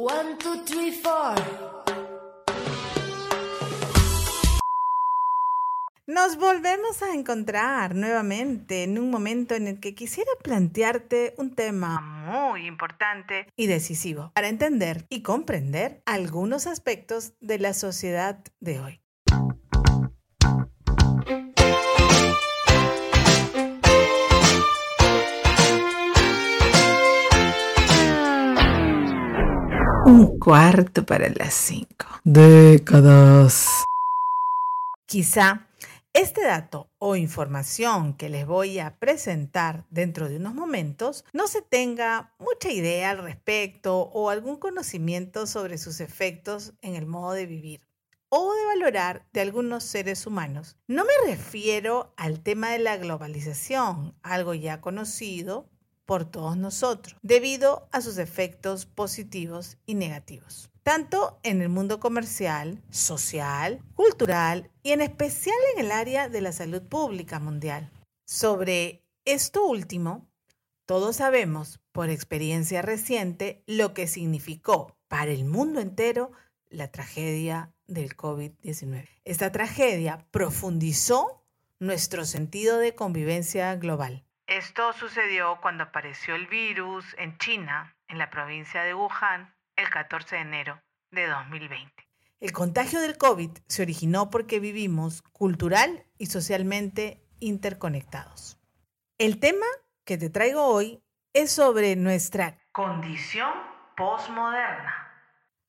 One, two, three, four. Nos volvemos a encontrar nuevamente en un momento en el que quisiera plantearte un tema muy importante y decisivo para entender y comprender algunos aspectos de la sociedad de hoy. Un cuarto para las cinco. Décadas. Quizá este dato o información que les voy a presentar dentro de unos momentos no se tenga mucha idea al respecto o algún conocimiento sobre sus efectos en el modo de vivir o de valorar de algunos seres humanos. No me refiero al tema de la globalización, algo ya conocido por todos nosotros, debido a sus efectos positivos y negativos, tanto en el mundo comercial, social, cultural y en especial en el área de la salud pública mundial. Sobre esto último, todos sabemos por experiencia reciente lo que significó para el mundo entero la tragedia del COVID-19. Esta tragedia profundizó nuestro sentido de convivencia global esto sucedió cuando apareció el virus en China, en la provincia de Wuhan, el 14 de enero de 2020. El contagio del COVID se originó porque vivimos cultural y socialmente interconectados. El tema que te traigo hoy es sobre nuestra condición postmoderna.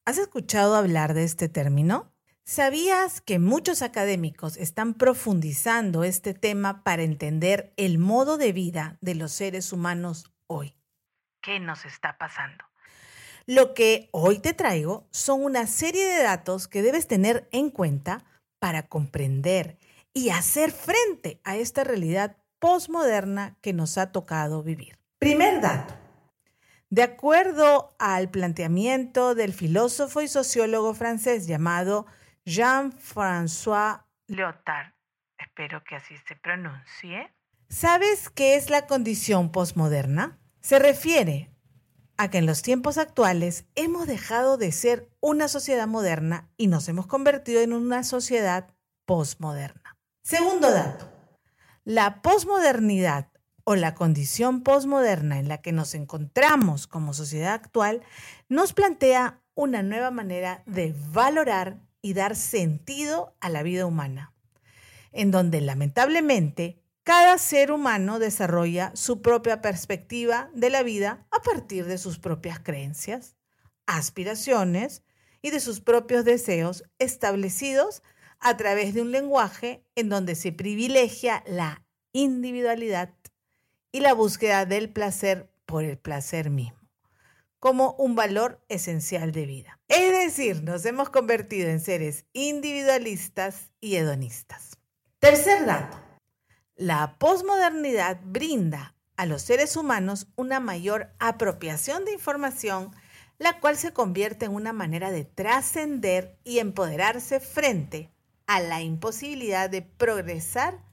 ¿Has escuchado hablar de este término? ¿Sabías que muchos académicos están profundizando este tema para entender el modo de vida de los seres humanos hoy? ¿Qué nos está pasando? Lo que hoy te traigo son una serie de datos que debes tener en cuenta para comprender y hacer frente a esta realidad postmoderna que nos ha tocado vivir. Primer dato. De acuerdo al planteamiento del filósofo y sociólogo francés llamado Jean-François Lyotard, espero que así se pronuncie. ¿Sabes qué es la condición postmoderna? Se refiere a que en los tiempos actuales hemos dejado de ser una sociedad moderna y nos hemos convertido en una sociedad postmoderna. Segundo dato, la posmodernidad o la condición postmoderna en la que nos encontramos como sociedad actual nos plantea una nueva manera de valorar y dar sentido a la vida humana, en donde lamentablemente cada ser humano desarrolla su propia perspectiva de la vida a partir de sus propias creencias, aspiraciones y de sus propios deseos establecidos a través de un lenguaje en donde se privilegia la individualidad y la búsqueda del placer por el placer mismo como un valor esencial de vida. Es decir, nos hemos convertido en seres individualistas y hedonistas. Tercer dato. La posmodernidad brinda a los seres humanos una mayor apropiación de información, la cual se convierte en una manera de trascender y empoderarse frente a la imposibilidad de progresar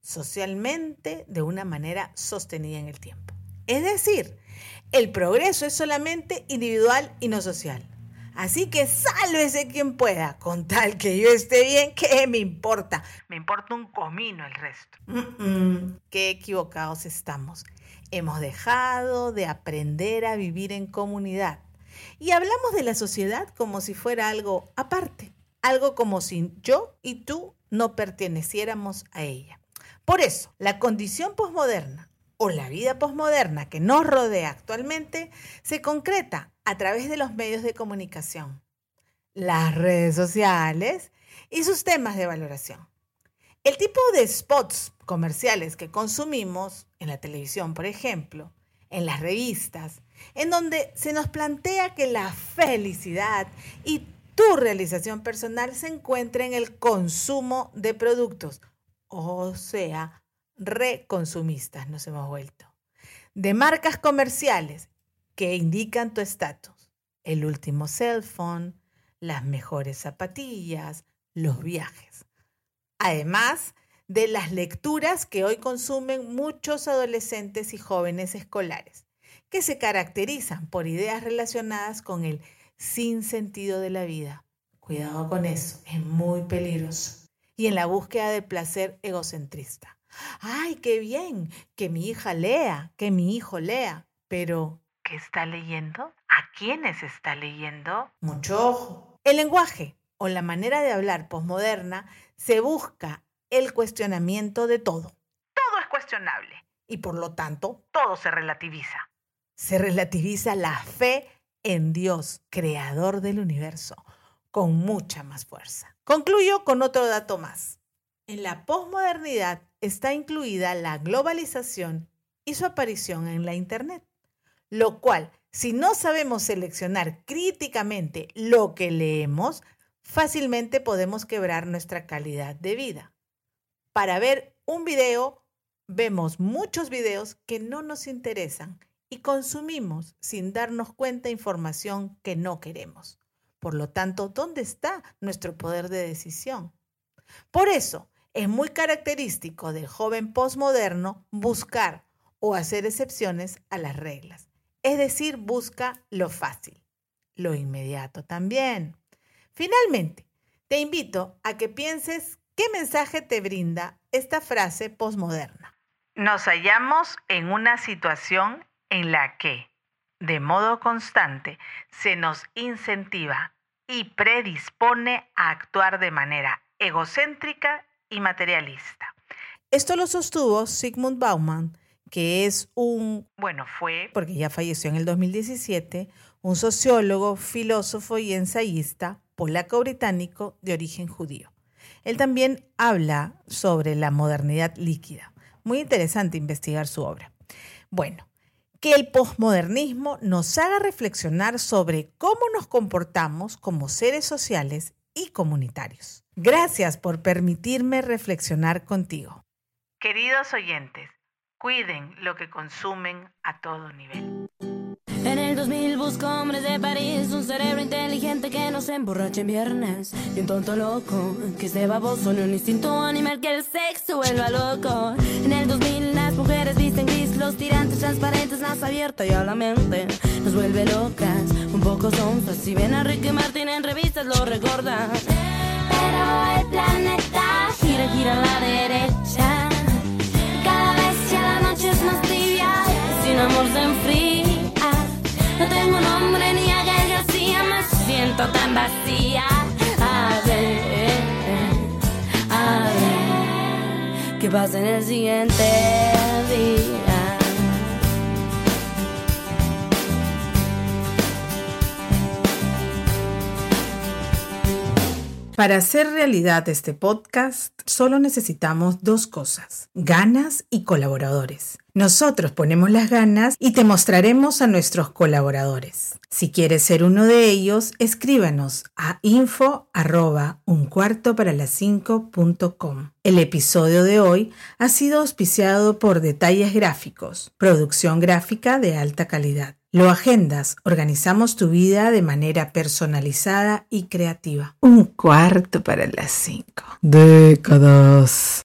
socialmente de una manera sostenida en el tiempo. Es decir, el progreso es solamente individual y no social. Así que sálvese quien pueda, con tal que yo esté bien, ¿qué me importa? Me importa un comino el resto. qué equivocados estamos. Hemos dejado de aprender a vivir en comunidad y hablamos de la sociedad como si fuera algo aparte, algo como si yo y tú no perteneciéramos a ella. Por eso, la condición posmoderna o la vida posmoderna que nos rodea actualmente se concreta a través de los medios de comunicación, las redes sociales y sus temas de valoración. El tipo de spots comerciales que consumimos en la televisión, por ejemplo, en las revistas, en donde se nos plantea que la felicidad y tu realización personal se encuentra en el consumo de productos, o sea, reconsumistas nos hemos vuelto. De marcas comerciales que indican tu estatus. El último cell phone, las mejores zapatillas, los viajes. Además de las lecturas que hoy consumen muchos adolescentes y jóvenes escolares, que se caracterizan por ideas relacionadas con el sin sentido de la vida. Cuidado con eso, es muy peligroso. Y en la búsqueda del placer egocentrista. Ay, qué bien, que mi hija lea, que mi hijo lea, pero ¿qué está leyendo? ¿A quiénes está leyendo? Mucho ojo. El lenguaje o la manera de hablar posmoderna se busca el cuestionamiento de todo. Todo es cuestionable y por lo tanto todo se relativiza. Se relativiza la fe en Dios, creador del universo, con mucha más fuerza. Concluyo con otro dato más. En la posmodernidad está incluida la globalización y su aparición en la Internet, lo cual, si no sabemos seleccionar críticamente lo que leemos, fácilmente podemos quebrar nuestra calidad de vida. Para ver un video, vemos muchos videos que no nos interesan y consumimos sin darnos cuenta información que no queremos. Por lo tanto, ¿dónde está nuestro poder de decisión? Por eso, es muy característico del joven postmoderno buscar o hacer excepciones a las reglas. Es decir, busca lo fácil, lo inmediato también. Finalmente, te invito a que pienses qué mensaje te brinda esta frase postmoderna. Nos hallamos en una situación en la que, de modo constante, se nos incentiva y predispone a actuar de manera egocéntrica y materialista. Esto lo sostuvo Sigmund Bauman, que es un, bueno, fue, porque ya falleció en el 2017, un sociólogo, filósofo y ensayista polaco-británico de origen judío. Él también habla sobre la modernidad líquida. Muy interesante investigar su obra. Bueno, que el posmodernismo nos haga reflexionar sobre cómo nos comportamos como seres sociales y comunitarios. Gracias por permitirme reflexionar contigo. Queridos oyentes, cuiden lo que consumen a todo nivel. En el 2000 busco hombres de París, un cerebro inteligente que no se emborrache en viernes. Y un tonto loco que esté baboso en un instinto animal que el sexo vuelva loco. En el 2000 las mujeres visten gris, los tirantes transparentes, más abierta y a la mente nos vuelve locas. Un poco sonzas, si ven a Ricky Martin en revistas lo recordan. Pasa en el siguiente día? Para hacer realidad este podcast, solo necesitamos dos cosas, ganas y colaboradores. Nosotros ponemos las ganas y te mostraremos a nuestros colaboradores. Si quieres ser uno de ellos, escríbanos a info arroba un cuarto para las cinco El episodio de hoy ha sido auspiciado por Detalles Gráficos, producción gráfica de alta calidad. Lo agendas, organizamos tu vida de manera personalizada y creativa. Un cuarto para las cinco. Décadas.